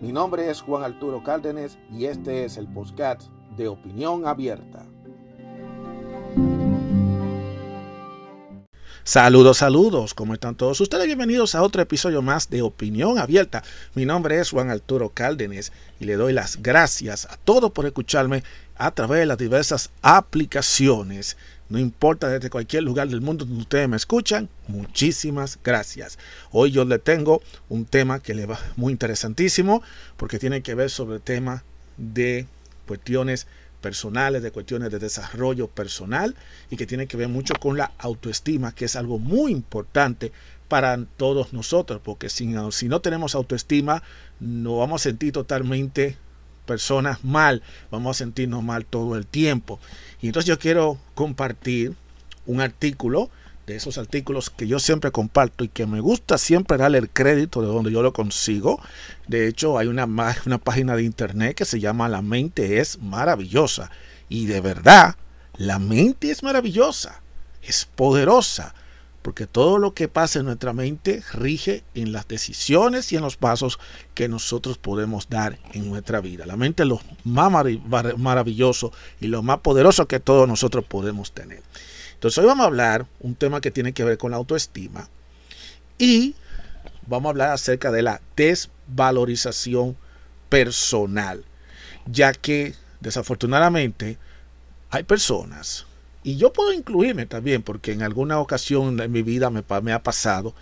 Mi nombre es Juan Arturo Cárdenas y este es el podcast de Opinión Abierta. Saludos, saludos, ¿cómo están todos ustedes? Bienvenidos a otro episodio más de Opinión Abierta. Mi nombre es Juan Arturo Cárdenas y le doy las gracias a todos por escucharme a través de las diversas aplicaciones no importa desde cualquier lugar del mundo donde ustedes me escuchan, muchísimas gracias. Hoy yo le tengo un tema que le va muy interesantísimo porque tiene que ver sobre el tema de cuestiones personales, de cuestiones de desarrollo personal y que tiene que ver mucho con la autoestima, que es algo muy importante para todos nosotros, porque si no, no tenemos autoestima, nos vamos a sentir totalmente personas mal, vamos a sentirnos mal todo el tiempo. Y entonces yo quiero compartir un artículo, de esos artículos que yo siempre comparto y que me gusta siempre darle el crédito de donde yo lo consigo. De hecho, hay una, una página de internet que se llama La mente es maravillosa. Y de verdad, la mente es maravillosa, es poderosa porque todo lo que pasa en nuestra mente rige en las decisiones y en los pasos que nosotros podemos dar en nuestra vida. La mente es lo más maravilloso y lo más poderoso que todos nosotros podemos tener. Entonces hoy vamos a hablar un tema que tiene que ver con la autoestima y vamos a hablar acerca de la desvalorización personal, ya que desafortunadamente hay personas y yo puedo incluirme también, porque en alguna ocasión en mi vida me, ha pasado,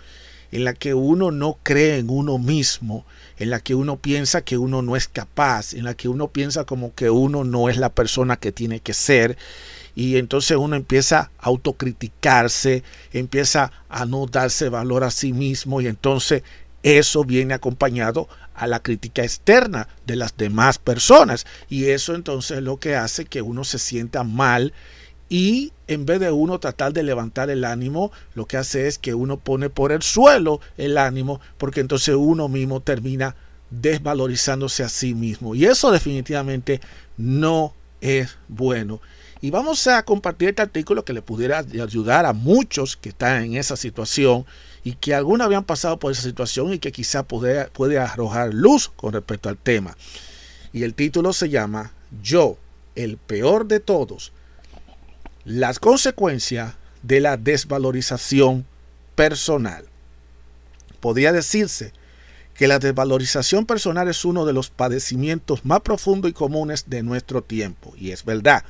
en la que uno no cree en uno mismo, en la que uno piensa que uno no es capaz, en la que uno piensa como que uno no es la persona que tiene que ser. Y entonces uno empieza a autocriticarse, empieza a no darse valor a sí mismo y entonces eso viene acompañado a la crítica externa de las demás personas. Y eso entonces es lo que hace que uno se sienta mal y en vez de uno tratar de levantar el ánimo, lo que hace es que uno pone por el suelo el ánimo, porque entonces uno mismo termina desvalorizándose a sí mismo. Y eso definitivamente no es bueno. Y vamos a compartir este artículo que le pudiera ayudar a muchos que están en esa situación y que algunos habían pasado por esa situación y que quizá puede, puede arrojar luz con respecto al tema. Y el título se llama Yo, el peor de todos, las consecuencias de la desvalorización personal. Podría decirse que la desvalorización personal es uno de los padecimientos más profundos y comunes de nuestro tiempo, y es verdad.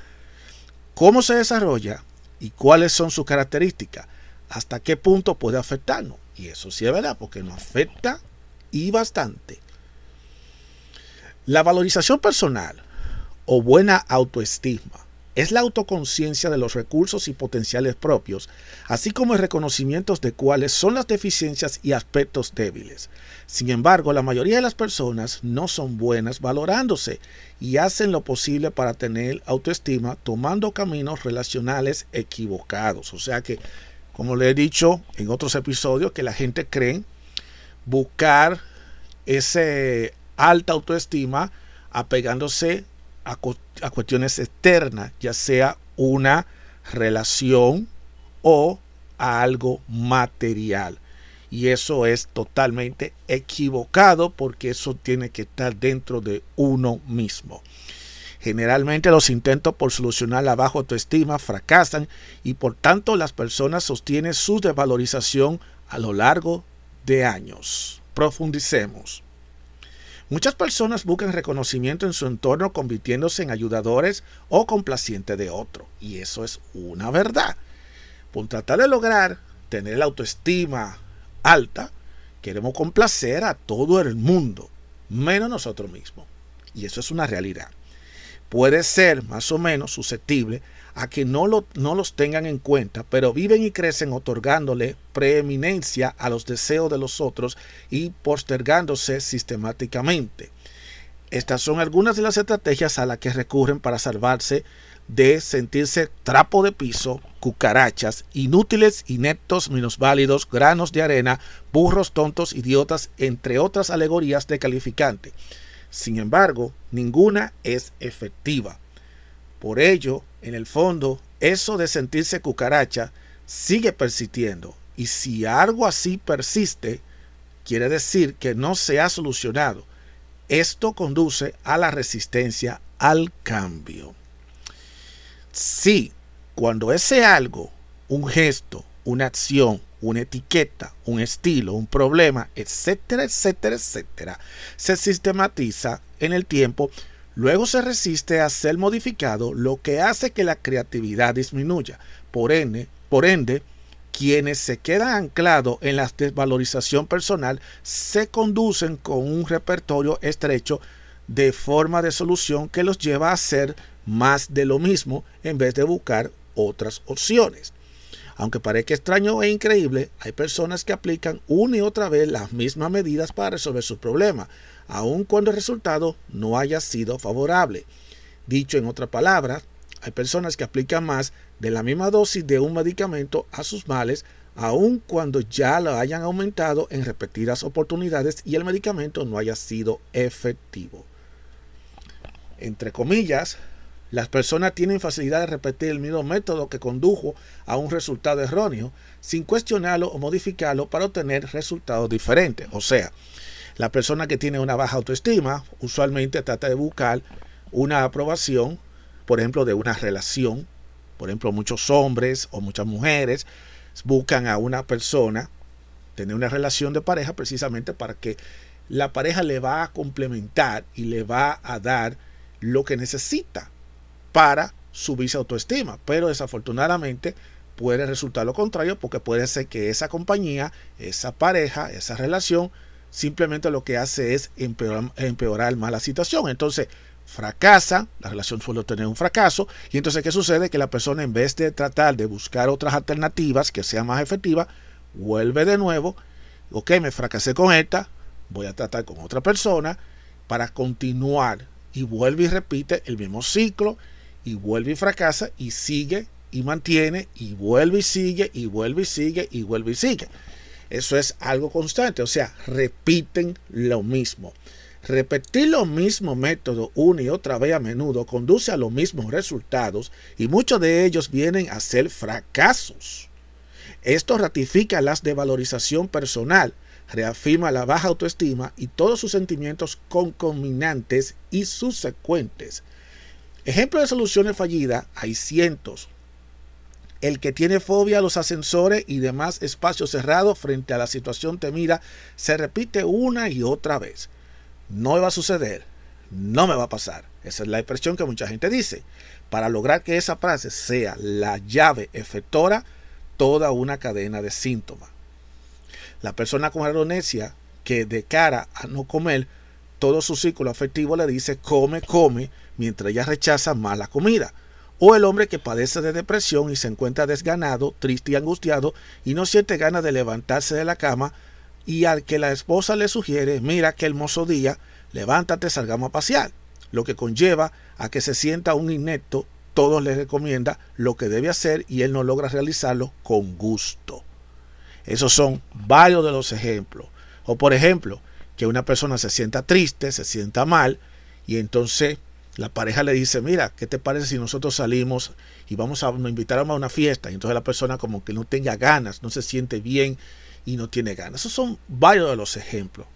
¿Cómo se desarrolla y cuáles son sus características? ¿Hasta qué punto puede afectarnos? Y eso sí es verdad, porque nos afecta y bastante. La valorización personal o buena autoestima es la autoconciencia de los recursos y potenciales propios, así como el reconocimiento de cuáles son las deficiencias y aspectos débiles. Sin embargo, la mayoría de las personas no son buenas valorándose y hacen lo posible para tener autoestima tomando caminos relacionales equivocados. O sea que, como le he dicho en otros episodios, que la gente cree buscar ese alta autoestima apegándose a, cuestiones externas, ya sea una relación o a algo material. Y eso es totalmente equivocado porque eso tiene que estar dentro de uno mismo. Generalmente los intentos por solucionar la baja autoestima fracasan y por tanto las personas sostienen su desvalorización a lo largo de años. Profundicemos. Muchas personas buscan reconocimiento en su entorno convirtiéndose en ayudadores o complacientes de otro. Y eso es una verdad. Por tratar de lograr tener la autoestima alta, queremos complacer a todo el mundo, menos nosotros mismos. Y eso es una realidad. Puede ser más o menos susceptible a que no, lo, no los tengan en cuenta, pero viven y crecen otorgándole preeminencia a los deseos de los otros y postergándose sistemáticamente. Estas son algunas de las estrategias a las que recurren para salvarse de sentirse trapo de piso, cucarachas, inútiles, ineptos, minusválidos, granos de arena, burros tontos, idiotas, entre otras alegorías de calificante. Sin embargo, ninguna es efectiva. Por ello, en el fondo, eso de sentirse cucaracha sigue persistiendo. Y si algo así persiste, quiere decir que no se ha solucionado. Esto conduce a la resistencia al cambio. Si cuando ese algo, un gesto, una acción, una etiqueta, un estilo, un problema, etcétera, etcétera, etcétera, se sistematiza en el tiempo, luego se resiste a ser modificado, lo que hace que la creatividad disminuya. Por ende, por ende quienes se quedan anclados en la desvalorización personal se conducen con un repertorio estrecho de forma de solución que los lleva a hacer más de lo mismo en vez de buscar otras opciones. Aunque parezca extraño e increíble, hay personas que aplican una y otra vez las mismas medidas para resolver sus problemas, aun cuando el resultado no haya sido favorable. Dicho en otras palabras, hay personas que aplican más de la misma dosis de un medicamento a sus males, aun cuando ya lo hayan aumentado en repetidas oportunidades y el medicamento no haya sido efectivo. Entre comillas, las personas tienen facilidad de repetir el mismo método que condujo a un resultado erróneo sin cuestionarlo o modificarlo para obtener resultados diferentes. O sea, la persona que tiene una baja autoestima usualmente trata de buscar una aprobación, por ejemplo, de una relación. Por ejemplo, muchos hombres o muchas mujeres buscan a una persona tener una relación de pareja precisamente para que la pareja le va a complementar y le va a dar lo que necesita para subir su autoestima. Pero desafortunadamente puede resultar lo contrario porque puede ser que esa compañía, esa pareja, esa relación, simplemente lo que hace es empeorar, empeorar más la situación. Entonces fracasa, la relación suele tener un fracaso y entonces ¿qué sucede? Que la persona en vez de tratar de buscar otras alternativas que sean más efectivas, vuelve de nuevo, ok, me fracasé con esta, voy a tratar con otra persona para continuar y vuelve y repite el mismo ciclo y vuelve y fracasa y sigue y mantiene y vuelve y sigue y vuelve y sigue y vuelve y sigue. Eso es algo constante, o sea, repiten lo mismo. Repetir los mismos métodos una y otra vez a menudo conduce a los mismos resultados y muchos de ellos vienen a ser fracasos. Esto ratifica la desvalorización personal, reafirma la baja autoestima y todos sus sentimientos concominantes y subsecuentes. Ejemplos de soluciones fallidas hay cientos. El que tiene fobia a los ascensores y demás espacios cerrados frente a la situación temida se repite una y otra vez. No me va a suceder, no me va a pasar. Esa es la expresión que mucha gente dice. Para lograr que esa frase sea la llave efectora, toda una cadena de síntomas. La persona con aronesia que de cara a no comer todo su círculo afectivo le dice come, come, mientras ella rechaza más la comida. O el hombre que padece de depresión y se encuentra desganado, triste y angustiado y no siente ganas de levantarse de la cama y al que la esposa le sugiere, mira qué hermoso día, levántate, salgamos a pasear, lo que conlleva a que se sienta un inepto, todos le recomienda lo que debe hacer y él no logra realizarlo con gusto. Esos son varios de los ejemplos. O por ejemplo, que una persona se sienta triste, se sienta mal y entonces la pareja le dice, mira, ¿qué te parece si nosotros salimos y vamos a nos invitamos a una fiesta? Y entonces la persona como que no tenga ganas, no se siente bien y no tiene ganas. Esos son varios de los ejemplos.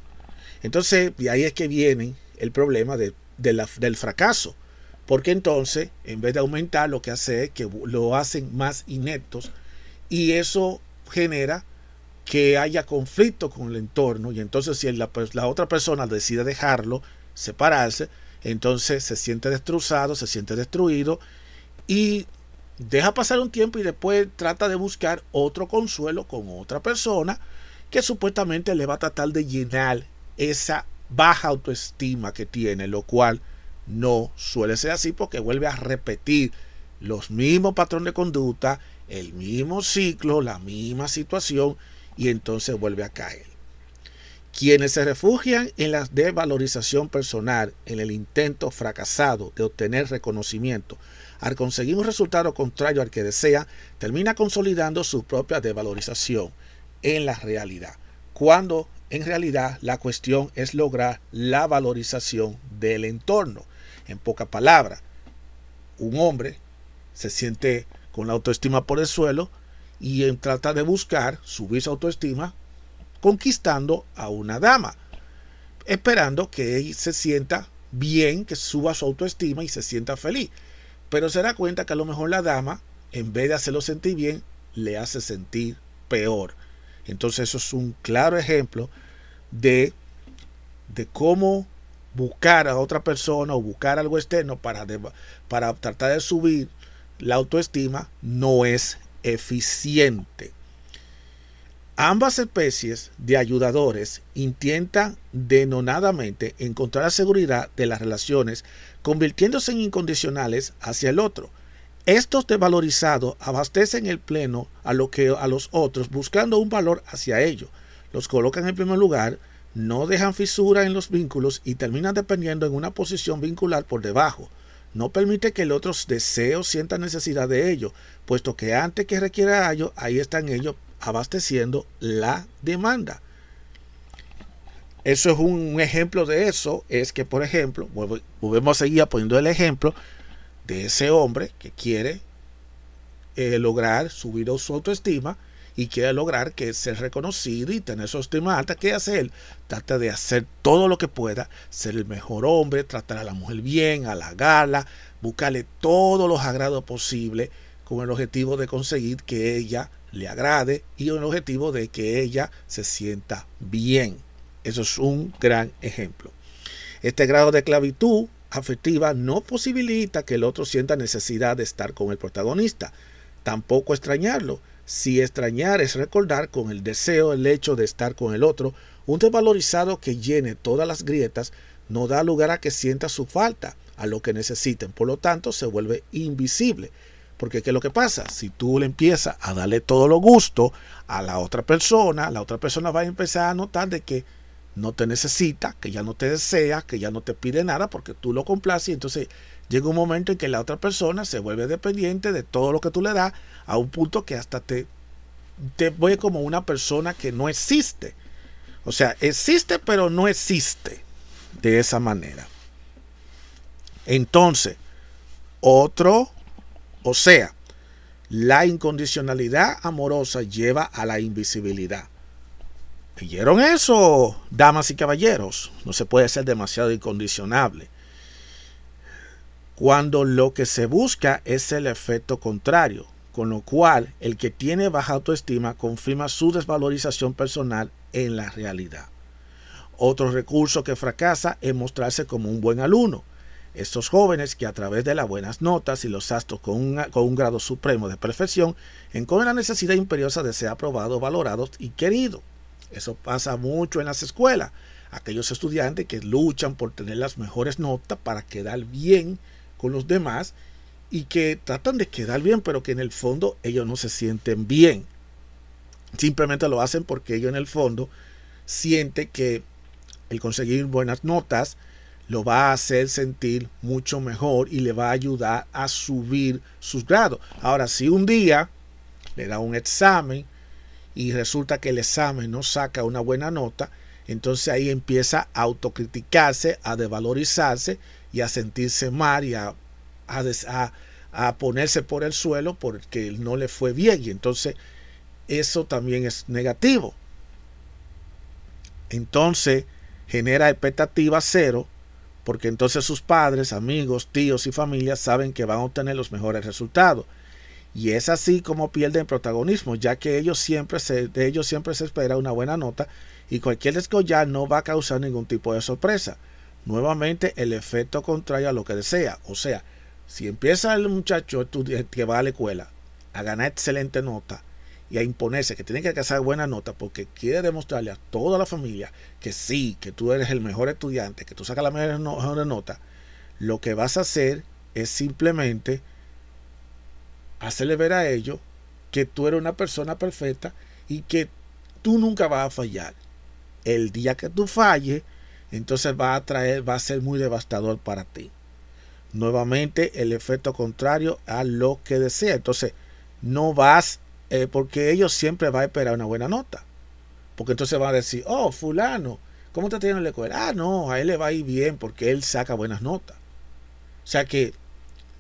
Entonces, de ahí es que viene el problema de, del fracaso. Porque entonces, en vez de aumentar, lo que hace es que lo hacen más ineptos y eso genera que haya conflicto con el entorno y entonces si la, la otra persona decide dejarlo, separarse, entonces se siente destrozado, se siente destruido y deja pasar un tiempo y después trata de buscar otro consuelo con otra persona que supuestamente le va a tratar de llenar esa baja autoestima que tiene, lo cual no suele ser así porque vuelve a repetir los mismos patrones de conducta, el mismo ciclo, la misma situación y entonces vuelve a caer. Quienes se refugian en la devalorización personal, en el intento fracasado de obtener reconocimiento, al conseguir un resultado contrario al que desea, termina consolidando su propia devalorización en la realidad, cuando en realidad la cuestión es lograr la valorización del entorno. En pocas palabras, un hombre se siente con la autoestima por el suelo y en trata de buscar subir su autoestima conquistando a una dama, esperando que ella se sienta bien, que suba su autoestima y se sienta feliz. Pero se da cuenta que a lo mejor la dama, en vez de hacerlo sentir bien, le hace sentir peor. Entonces eso es un claro ejemplo de, de cómo buscar a otra persona o buscar algo externo para, para tratar de subir la autoestima no es eficiente. Ambas especies de ayudadores intentan denonadamente encontrar la seguridad de las relaciones, convirtiéndose en incondicionales hacia el otro. Estos desvalorizados abastecen el pleno a, lo que, a los otros buscando un valor hacia ellos. Los colocan en primer lugar, no dejan fisura en los vínculos y terminan dependiendo en una posición vincular por debajo. No permite que el otro deseo sienta necesidad de ello, puesto que antes que requiera ello, ahí están ellos abasteciendo la demanda. Eso es un ejemplo de eso, es que por ejemplo, volvemos a seguir poniendo el ejemplo de ese hombre que quiere eh, lograr subir su autoestima y quiere lograr que ser reconocido y tener su estima alta, ¿qué hace él? Trata de hacer todo lo que pueda, ser el mejor hombre, tratar a la mujer bien, halagarla, buscarle todos los agrados posibles con el objetivo de conseguir que ella le agrade y el objetivo de que ella se sienta bien. Eso es un gran ejemplo. Este grado de esclavitud afectiva no posibilita que el otro sienta necesidad de estar con el protagonista, tampoco extrañarlo. Si extrañar es recordar con el deseo el hecho de estar con el otro, un desvalorizado que llene todas las grietas no da lugar a que sienta su falta, a lo que necesiten, por lo tanto se vuelve invisible porque ¿qué es lo que pasa? Si tú le empiezas a darle todo lo gusto a la otra persona, la otra persona va a empezar a notar de que no te necesita, que ya no te desea, que ya no te pide nada porque tú lo complaces y entonces llega un momento en que la otra persona se vuelve dependiente de todo lo que tú le das a un punto que hasta te, te ve como una persona que no existe. O sea, existe pero no existe de esa manera. Entonces, otro o sea, la incondicionalidad amorosa lleva a la invisibilidad. ¿Vieron eso, damas y caballeros? No se puede ser demasiado incondicionable. Cuando lo que se busca es el efecto contrario, con lo cual el que tiene baja autoestima confirma su desvalorización personal en la realidad. Otro recurso que fracasa es mostrarse como un buen alumno, estos jóvenes que a través de las buenas notas y los astros con un, grado supremo de perfección encontran la necesidad imperiosa de ser aprobados, valorados y queridos. Eso pasa mucho en las escuelas. Aquellos estudiantes que luchan por tener las mejores notas para quedar bien con los demás y que tratan de quedar bien, pero que en el fondo ellos no se sienten bien. Simplemente lo hacen porque ellos en el fondo sienten que el conseguir buenas notas lo va a hacer sentir mucho mejor y le va a ayudar a subir sus grados. Ahora, si un día le da un examen y resulta que el examen no saca una buena nota, entonces ahí empieza a autocriticarse, a devalorizarse y a sentirse mal y a, a, ponerse por el suelo porque no le fue bien. Y entonces eso también es negativo. Entonces genera expectativa cero porque entonces sus padres, amigos, tíos y familias saben que van a obtener los mejores resultados. Y es así como pierden protagonismo, ya que ellos siempre se, de ellos siempre se espera una buena nota y cualquier descollar no va a causar ningún tipo de sorpresa. Nuevamente el efecto contrario a lo que desea. O sea, si empieza el muchacho que va a la escuela a ganar excelente nota y a imponerse que tiene que alcanzar buena nota porque quiere demostrarle a toda la familia que sí, que tú eres el mejor estudiante, que tú sacas la mejor, nota, lo que vas a hacer es simplemente hacerle ver a ellos que tú eres una persona perfecta y que tú nunca vas a fallar. El día que tú falles, entonces va a traer, va a ser muy devastador para ti. Nuevamente el efecto contrario a lo que desea. Entonces no vas, eh, porque ellos siempre van a esperar una buena nota. Porque entonces van a decir, oh, fulano, ¿cómo te tiene en la? Ah, no, a él le va a ir bien porque él saca buenas notas. O sea que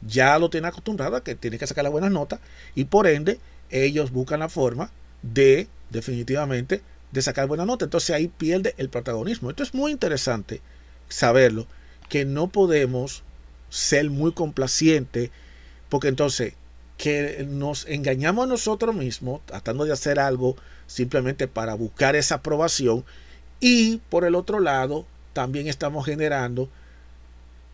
ya lo tiene acostumbrado a que tiene que sacar las buenas notas y por ende ellos buscan la forma de definitivamente de sacar buena nota. Entonces ahí pierde el protagonismo. Esto es muy interesante saberlo, que no podemos ser muy complacientes, porque entonces que nos engañamos a nosotros mismos tratando de hacer algo simplemente para buscar esa aprobación y por el otro lado también estamos generando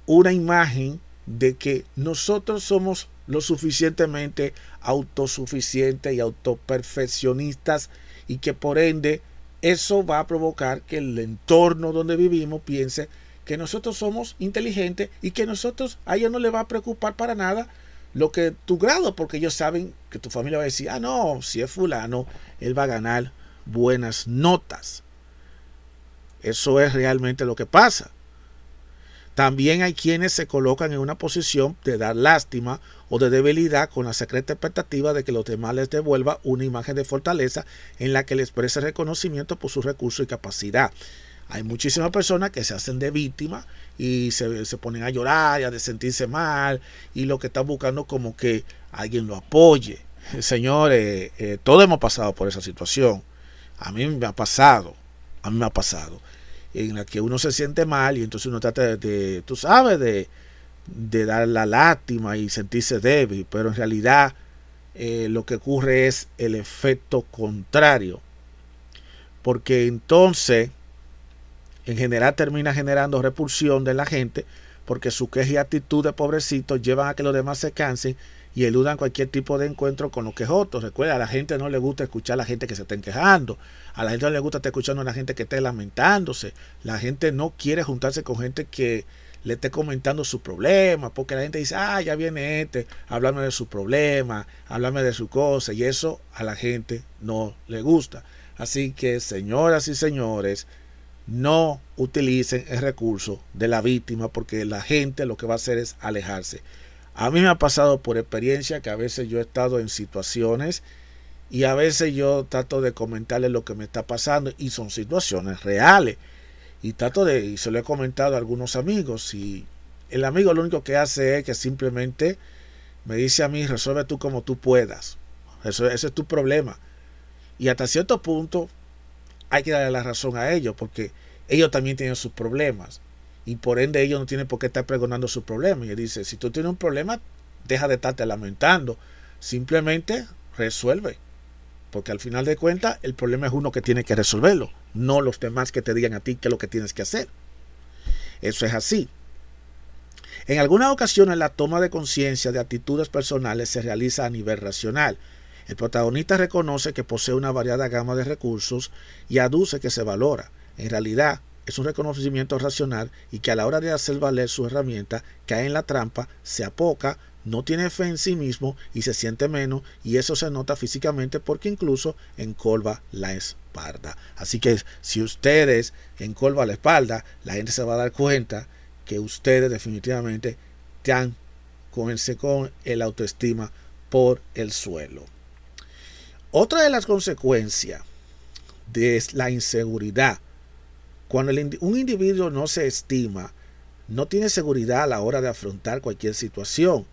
una imagen de que nosotros somos lo suficientemente autosuficientes y autoperfeccionistas y que por ende eso va a provocar que el entorno donde vivimos piense que nosotros somos inteligentes y que nosotros a ellos no le va a preocupar para nada lo que tu grado, porque ellos saben que tu familia va a decir, ah, no, si es fulano, él va a ganar buenas notas. Eso es realmente lo que pasa. También hay quienes se colocan en una posición de dar lástima o de debilidad con la secreta expectativa de que los demás les devuelva una imagen de fortaleza en la que les exprese reconocimiento por sus recursos y capacidad. Hay muchísimas personas que se hacen de víctima y se, ponen a llorar y a sentirse mal y lo que están buscando como que alguien lo apoye. Señores, eh, todos hemos pasado por esa situación. A mí me ha pasado, a mí me ha pasado en la que uno se siente mal y entonces uno trata de, tú sabes, de, de, dar la lástima y sentirse débil, pero en realidad eh, lo que ocurre es el efecto contrario, porque entonces en general termina generando repulsión de la gente, porque su queja y actitud de pobrecito llevan a que los demás se cansen y eludan cualquier tipo de encuentro con los quejotos. Recuerda, a la gente no le gusta escuchar a la gente que se estén quejando. A la gente no le gusta estar escuchando a la gente que esté lamentándose. La gente no quiere juntarse con gente que le esté comentando su problema, porque la gente dice, ah, ya viene este, háblame de su problema, háblame de su cosa, y eso a la gente no le gusta. Así que, señoras y señores, no utilicen el recurso de la víctima, porque la gente lo que va a hacer es alejarse. A mí me ha pasado por experiencia que a veces yo he estado en situaciones y a veces yo trato de comentarle lo que me está pasando y son situaciones reales. Y trato de, y se lo he comentado a algunos amigos y el amigo lo único que hace es que simplemente me dice a mí, resuelve tú como tú puedas. Eso, ese es tu problema. Y hasta cierto punto hay que darle la razón a ellos porque ellos también tienen sus problemas y por ende ellos no tienen por qué estar pregonando su problema. Y él dice, si tú tienes un problema, deja de estarte lamentando, simplemente resuelve. Porque al final de cuentas el problema es uno que tiene que resolverlo, no los demás que te digan a ti qué es lo que tienes que hacer. Eso es así. En algunas ocasiones la toma de conciencia de actitudes personales se realiza a nivel racional. El protagonista reconoce que posee una variada gama de recursos y aduce que se valora. En realidad, es un reconocimiento racional y que a la hora de hacer valer su herramienta cae en la trampa, se apoca, no tiene fe en sí mismo y se siente menos y eso se nota físicamente porque incluso encolva la espalda. Así que si ustedes encolva la espalda, la gente se va a dar cuenta que ustedes definitivamente están con el autoestima por el suelo. Otra de las consecuencias de la inseguridad cuando un individuo no se estima, no tiene seguridad a la hora de afrontar cualquier situación.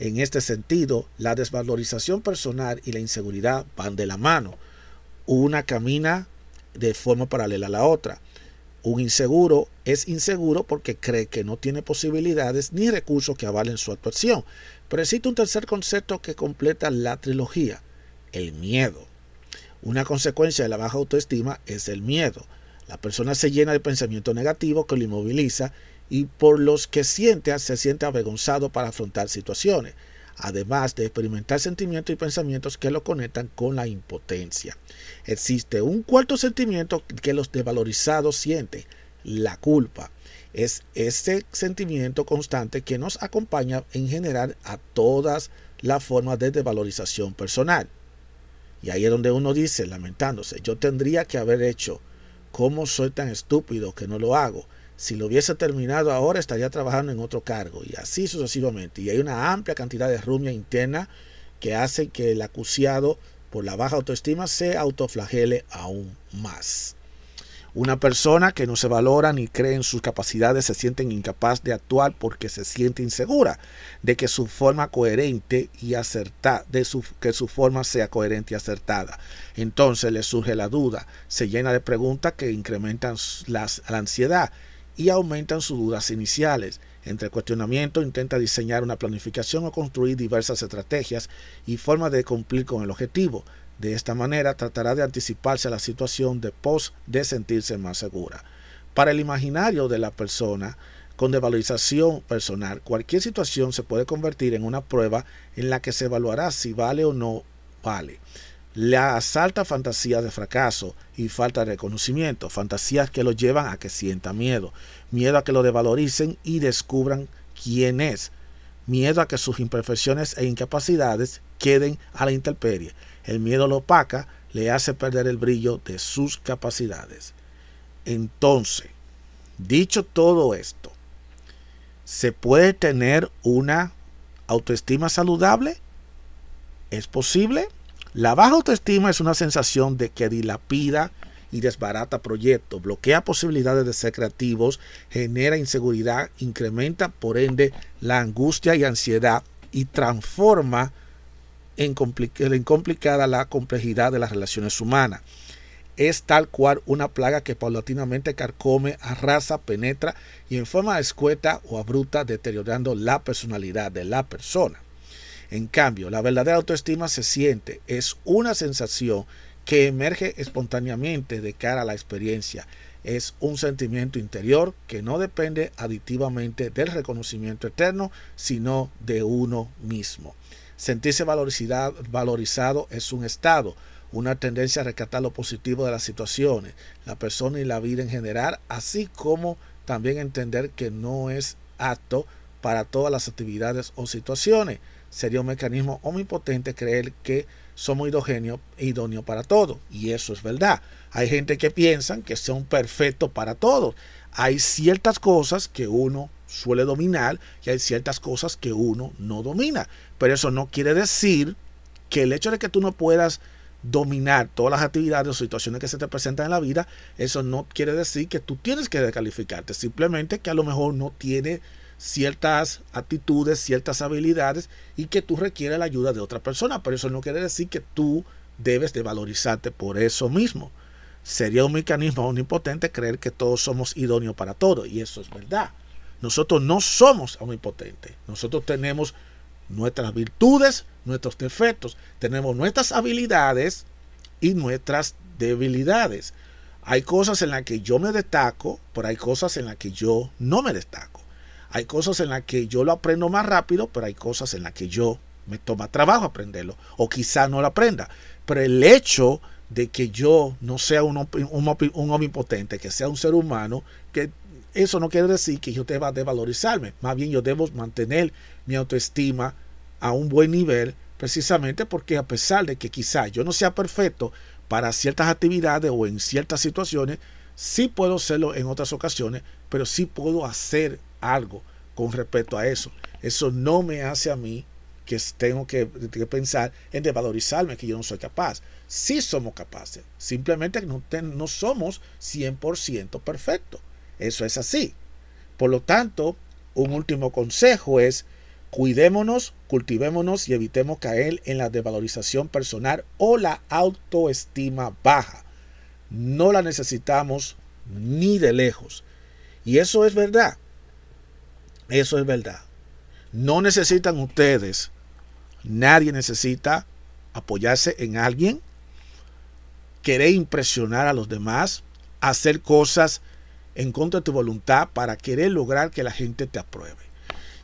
En este sentido, la desvalorización personal y la inseguridad van de la mano. Una camina de forma paralela a la otra. Un inseguro es inseguro porque cree que no tiene posibilidades ni recursos que avalen su actuación. Pero existe un tercer concepto que completa la trilogía, el miedo. Una consecuencia de la baja autoestima es el miedo. La persona se llena de pensamiento negativo que lo inmoviliza y por los que siente se siente avergonzado para afrontar situaciones, además de experimentar sentimientos y pensamientos que lo conectan con la impotencia. Existe un cuarto sentimiento que los devalorizados sienten, la culpa. Es ese sentimiento constante que nos acompaña en general a todas la forma de desvalorización personal. Y ahí es donde uno dice, lamentándose, yo tendría que haber hecho, ¿cómo soy tan estúpido que no lo hago? Si lo hubiese terminado ahora estaría trabajando en otro cargo y así sucesivamente. Y hay una amplia cantidad de rumia interna que hace que el acusado por la baja autoestima se autoflagele aún más. Una persona que no se valora ni cree en sus capacidades se siente incapaz de actuar porque se siente insegura de que su forma coherente y acertada, de que su forma sea coherente y acertada. Entonces le surge la duda, se llena de preguntas que incrementan la ansiedad y aumentan sus dudas iniciales. Entre cuestionamiento intenta diseñar una planificación o construir diversas estrategias y formas de cumplir con el objetivo. De esta manera tratará de anticiparse a la situación de pos de sentirse más segura. Para el imaginario de la persona con devalorización personal, cualquier situación se puede convertir en una prueba en la que se evaluará si vale o no vale. La asalta fantasía de fracaso y falta de reconocimiento, fantasías que lo llevan a que sienta miedo, miedo a que lo devaloricen y descubran quién es, miedo a que sus imperfecciones e incapacidades queden a la intemperie, el miedo lo opaca, le hace perder el brillo de sus capacidades. Entonces, dicho todo esto, ¿se puede tener una autoestima saludable? ¿Es posible? La baja autoestima es una sensación de que dilapida y desbarata proyectos, bloquea posibilidades de ser creativos, genera inseguridad, incrementa por ende la angustia y ansiedad y transforma en, complicada la complejidad de las relaciones humanas. Es tal cual una plaga que paulatinamente carcome, arrasa, penetra y en forma escueta o abrupta deteriorando la personalidad de la persona. En cambio, la verdadera autoestima se siente, es una sensación que emerge espontáneamente de cara a la experiencia. Es un sentimiento interior que no depende aditivamente del reconocimiento eterno, sino de uno mismo. Sentirse valorizado es un estado, una tendencia a rescatar lo positivo de las situaciones, la persona y la vida en general, así como también entender que no es apto para todas las actividades o situaciones. Sería un mecanismo omnipotente creer que somos idóneos para todo. Y eso es verdad. Hay gente que piensa que son perfectos para todo. Hay ciertas cosas que uno suele dominar y hay ciertas cosas que uno no domina. Pero eso no quiere decir que el hecho de que tú no puedas dominar todas las actividades o situaciones que se te presentan en la vida, eso no quiere decir que tú tienes que descalificarte, simplemente que a lo mejor no tiene ciertas actitudes, ciertas habilidades y que tú requieres la ayuda de otra persona, pero eso no quiere decir que tú debes de valorizarte por eso mismo. Sería un mecanismo omnipotente creer que todos somos idóneos para todo y eso es verdad. Nosotros no somos omnipotentes. Nosotros tenemos nuestras virtudes, nuestros defectos, tenemos nuestras habilidades y nuestras debilidades. Hay cosas en las que yo me destaco, pero hay cosas en las que yo no me destaco. Hay cosas en las que yo lo aprendo más rápido, pero hay cosas en las que yo me toma trabajo aprenderlo, o quizá no lo aprenda. Pero el hecho de que yo no sea un, un, un omnipotente, que sea un ser humano, que eso no quiere decir que yo deba de valorizarme. Más bien yo debo mantener mi autoestima a un buen nivel precisamente porque a pesar de que quizá yo no sea perfecto para ciertas actividades o en ciertas situaciones, sí puedo serlo en otras ocasiones, pero sí puedo hacer algo con respecto a eso. Eso no me hace a mí que tengo que, pensar en devalorizarme, que yo no soy capaz. Sí somos capaces, simplemente no, no somos 100% perfectos. Eso es así. Por lo tanto, un último consejo es cuidémonos, cultivémonos y evitemos caer en la devalorización personal o la autoestima baja. No la necesitamos ni de lejos. Y eso es verdad. Eso es verdad. No necesitan ustedes, nadie necesita apoyarse en alguien, querer impresionar a los demás, hacer cosas en contra de tu voluntad para querer lograr que la gente te apruebe.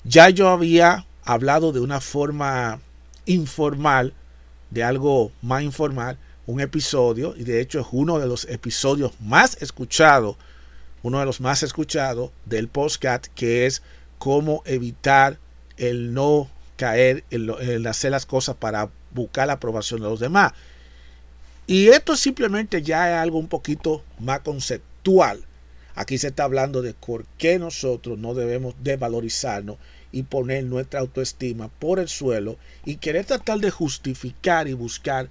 Ya yo había hablado de una forma informal, de algo más informal, un episodio, y de hecho es uno de los episodios más escuchados, uno de los más escuchados del postcat, que es cómo evitar el no caer en, hacer las cosas para buscar la aprobación de los demás. Y esto simplemente ya es algo un poquito más conceptual. Aquí se está hablando de por qué nosotros no debemos desvalorizarnos y poner nuestra autoestima por el suelo y querer tratar de justificar y buscar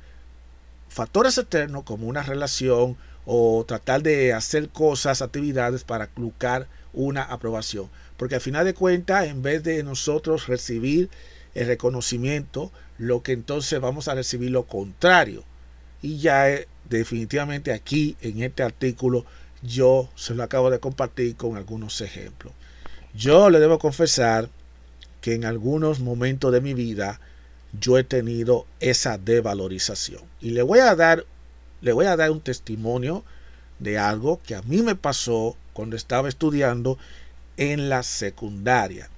factores eternos como una relación o tratar de hacer cosas, actividades para buscar una aprobación. Porque al final de cuentas, en vez de nosotros recibir el reconocimiento, lo que entonces vamos a recibir lo contrario. Y ya eh, definitivamente aquí en este artículo yo se lo acabo de compartir con algunos ejemplos. Yo le debo confesar que en algunos momentos de mi vida yo he tenido esa devalorización. Y le voy a dar, le voy a dar un testimonio de algo que a mí me pasó cuando estaba estudiando en la secundaria.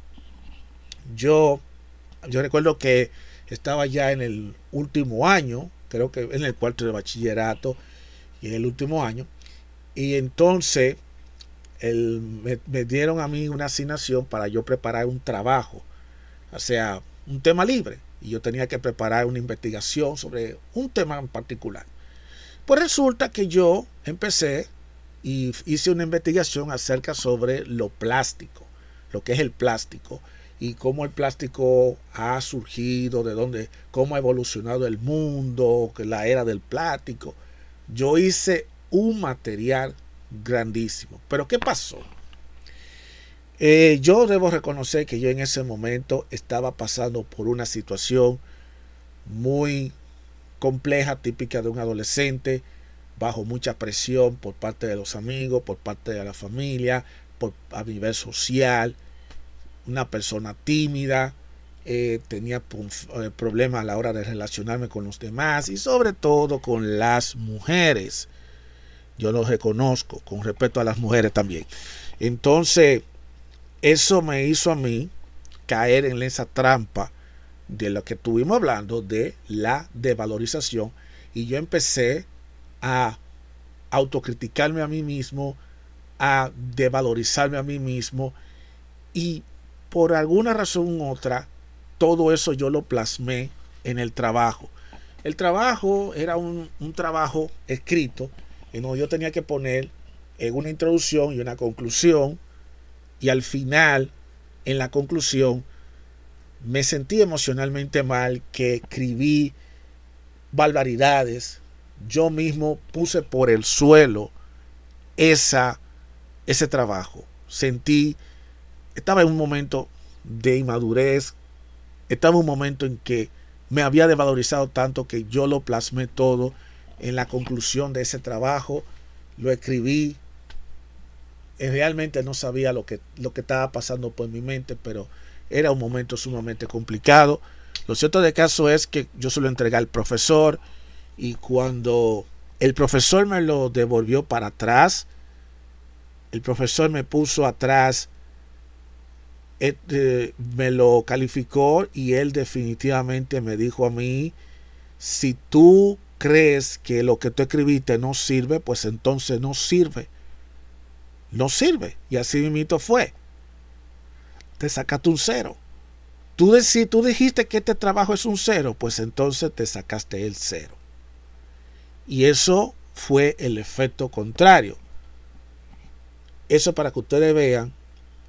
Yo, yo recuerdo que estaba ya en el último año, creo que en el cuarto de bachillerato y en el último año, y entonces me, me, dieron a mí una asignación para yo preparar un trabajo, o sea, un tema libre, y yo tenía que preparar una investigación sobre un tema en particular. Pues resulta que yo empecé y hice una investigación acerca sobre lo plástico, lo que es el plástico y cómo el plástico ha surgido, de dónde, cómo ha evolucionado el mundo, la era del plástico. Yo hice un material grandísimo. Pero ¿qué pasó? Eh, yo debo reconocer que yo en ese momento estaba pasando por una situación muy compleja, típica de un adolescente, bajo mucha presión por parte de los amigos, por parte de la familia, por, a nivel social, una persona tímida, eh, tenía eh, problemas a la hora de relacionarme con los demás y sobre todo con las mujeres. Yo lo reconozco con respecto a las mujeres también. Entonces, eso me hizo a mí caer en esa trampa de lo que estuvimos hablando de la devalorización y yo empecé a autocriticarme a mí mismo, a devalorizarme a mí mismo y por alguna razón u otra todo eso yo lo plasmé en el trabajo. El trabajo era un, un trabajo escrito en donde yo tenía que poner en una introducción y una conclusión y al final, en la conclusión, me sentí emocionalmente mal que escribí barbaridades. Yo mismo puse por el suelo esa, ese trabajo. Sentí, estaba en un momento de inmadurez, estaba en un momento en que me había devalorizado tanto que yo lo plasmé todo en la conclusión de ese trabajo, lo escribí, realmente no sabía lo que, lo que estaba pasando por mi mente, pero era un momento sumamente complicado. Lo cierto de caso es que yo se lo entregué al profesor y cuando el profesor me lo devolvió para atrás, el profesor me puso atrás, este, me lo calificó y él definitivamente me dijo a mí, si tú crees que lo que tú escribiste no sirve, pues entonces no sirve no sirve. Y así mismo fue. Te sacaste un cero. Tú, si tú dijiste que este trabajo es un cero, pues entonces te sacaste el cero. Y eso fue el efecto contrario. Eso para que ustedes vean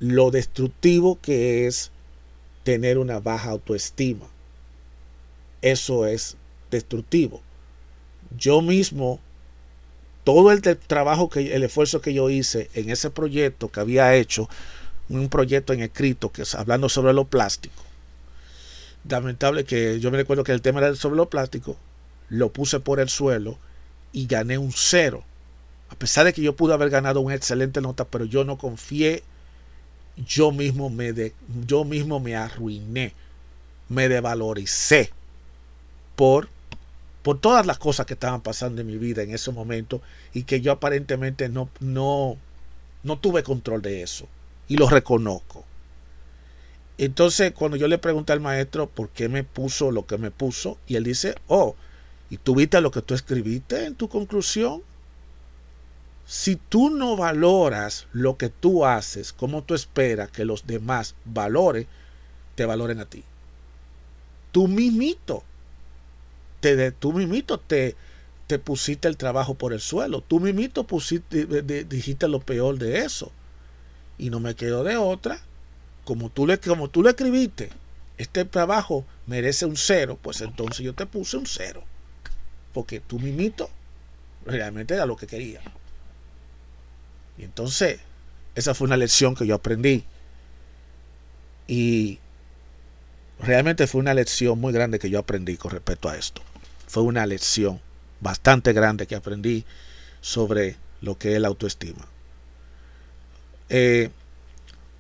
lo destructivo que es tener una baja autoestima. Eso es destructivo. Yo mismo todo el trabajo que el esfuerzo que yo hice en ese proyecto que había hecho, un proyecto en escrito que es hablando sobre lo plástico. Lamentable que yo me recuerdo que el tema era sobre lo plástico, lo puse por el suelo y gané un cero. A pesar de que yo pude haber ganado una excelente nota, pero yo no confié, yo mismo me, de, yo mismo me arruiné, me devaloricé por por todas las cosas que estaban pasando en mi vida en ese momento y que yo aparentemente no, no, no tuve control de eso. Y lo reconozco. Entonces, cuando yo le pregunté al maestro por qué me puso lo que me puso, y él dice, oh, ¿y tú viste lo que tú escribiste en tu conclusión? Si tú no valoras lo que tú haces, ¿cómo tú esperas que los demás valoren, te valoren a ti? tú mismito, te, tú mismito te, te pusiste el trabajo por el suelo, tú mismito pusiste, dijiste lo peor de eso. Y no me quedo de otra, como tú le, como tú le escribiste, este trabajo merece un cero, pues entonces yo te puse un cero. Porque tú mismito realmente era lo que quería. Y entonces, esa fue una lección que yo aprendí. Y realmente fue una lección muy grande que yo aprendí con respecto a esto. Fue una lección bastante grande que aprendí sobre lo que es la autoestima. Eh,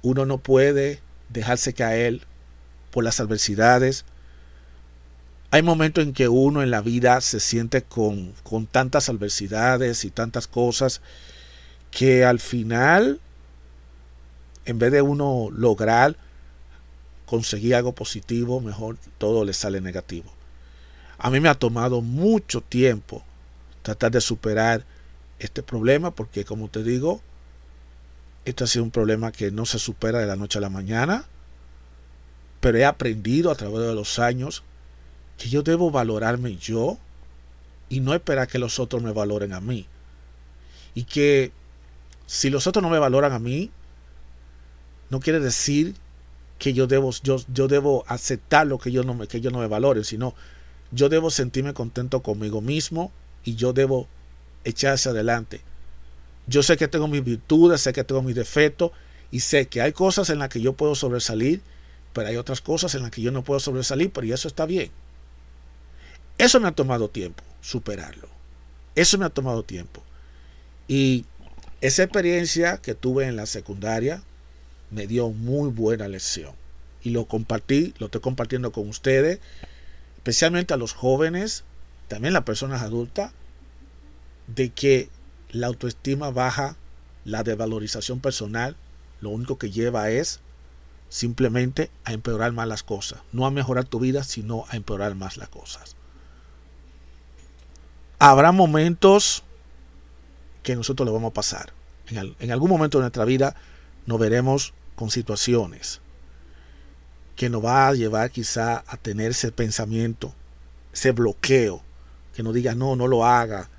uno no puede dejarse caer por las adversidades. Hay momentos en que uno en la vida se siente con, con tantas adversidades y tantas cosas que al final, en vez de uno lograr conseguir algo positivo, mejor todo le sale negativo. A mí me ha tomado mucho tiempo tratar de superar este problema porque como te digo, esto ha sido un problema que no se supera de la noche a la mañana, pero he aprendido a través de los años que yo debo valorarme yo y no esperar que los otros me valoren a mí. Y que si los otros no me valoran a mí, no quiere decir que yo debo, yo, yo debo aceptar lo que yo no me, que no me valoren, sino yo debo sentirme contento conmigo mismo y yo debo echar hacia adelante. Yo sé que tengo mis virtudes, sé que tengo mis defectos y sé que hay cosas en las que yo puedo sobresalir, pero hay otras cosas en las que yo no puedo sobresalir, pero eso está bien. Eso me ha tomado tiempo, superarlo. Eso me ha tomado tiempo. Y esa experiencia que tuve en la secundaria me dio muy buena lección. Y lo compartí, lo estoy compartiendo con ustedes, especialmente a los jóvenes, también las personas adultas, de que la autoestima baja, la devalorización personal, lo único que lleva es simplemente a empeorar más las cosas. No a mejorar tu vida, sino a empeorar más las cosas. Habrá momentos que nosotros lo vamos a pasar. En, algún momento de nuestra vida nos veremos con situaciones que nos va a llevar quizá a tener ese pensamiento, ese bloqueo, que nos diga no, no lo haga,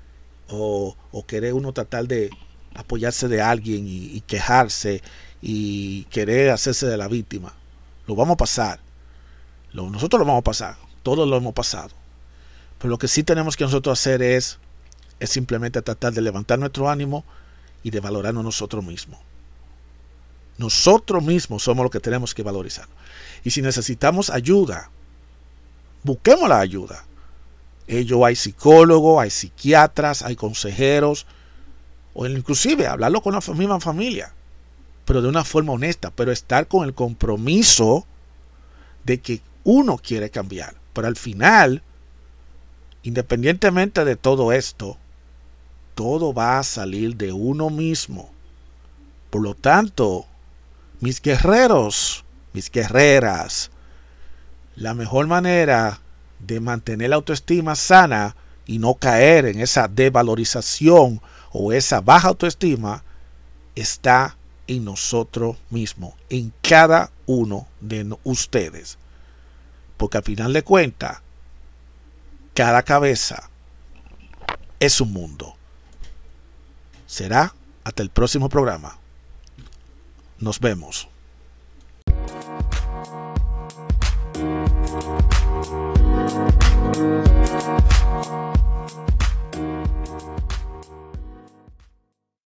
o, querer uno tratar de apoyarse de alguien y, quejarse y querer hacerse de la víctima. Lo vamos a pasar. nosotros lo vamos a pasar. Todos lo hemos pasado. Pero lo que sí tenemos que nosotros hacer es es simplemente tratar de levantar nuestro ánimo y de valorarnos nosotros mismos. Nosotros mismos somos los que tenemos que valorizar. Y si necesitamos ayuda, busquemos la ayuda. Ello hay psicólogos, hay psiquiatras, hay consejeros, o inclusive hablarlo con la misma familia, pero de una forma honesta, pero estar con el compromiso de que uno quiere cambiar. Pero al final, independientemente de todo esto, todo va a salir de uno mismo. Por lo tanto, mis guerreros, mis guerreras, la mejor manera de mantener la autoestima sana y no caer en esa devalorización o esa baja autoestima está en nosotros mismos, en cada uno de ustedes. Porque al final de cuentas, cada cabeza es un mundo. Será hasta el próximo programa. Nos vemos.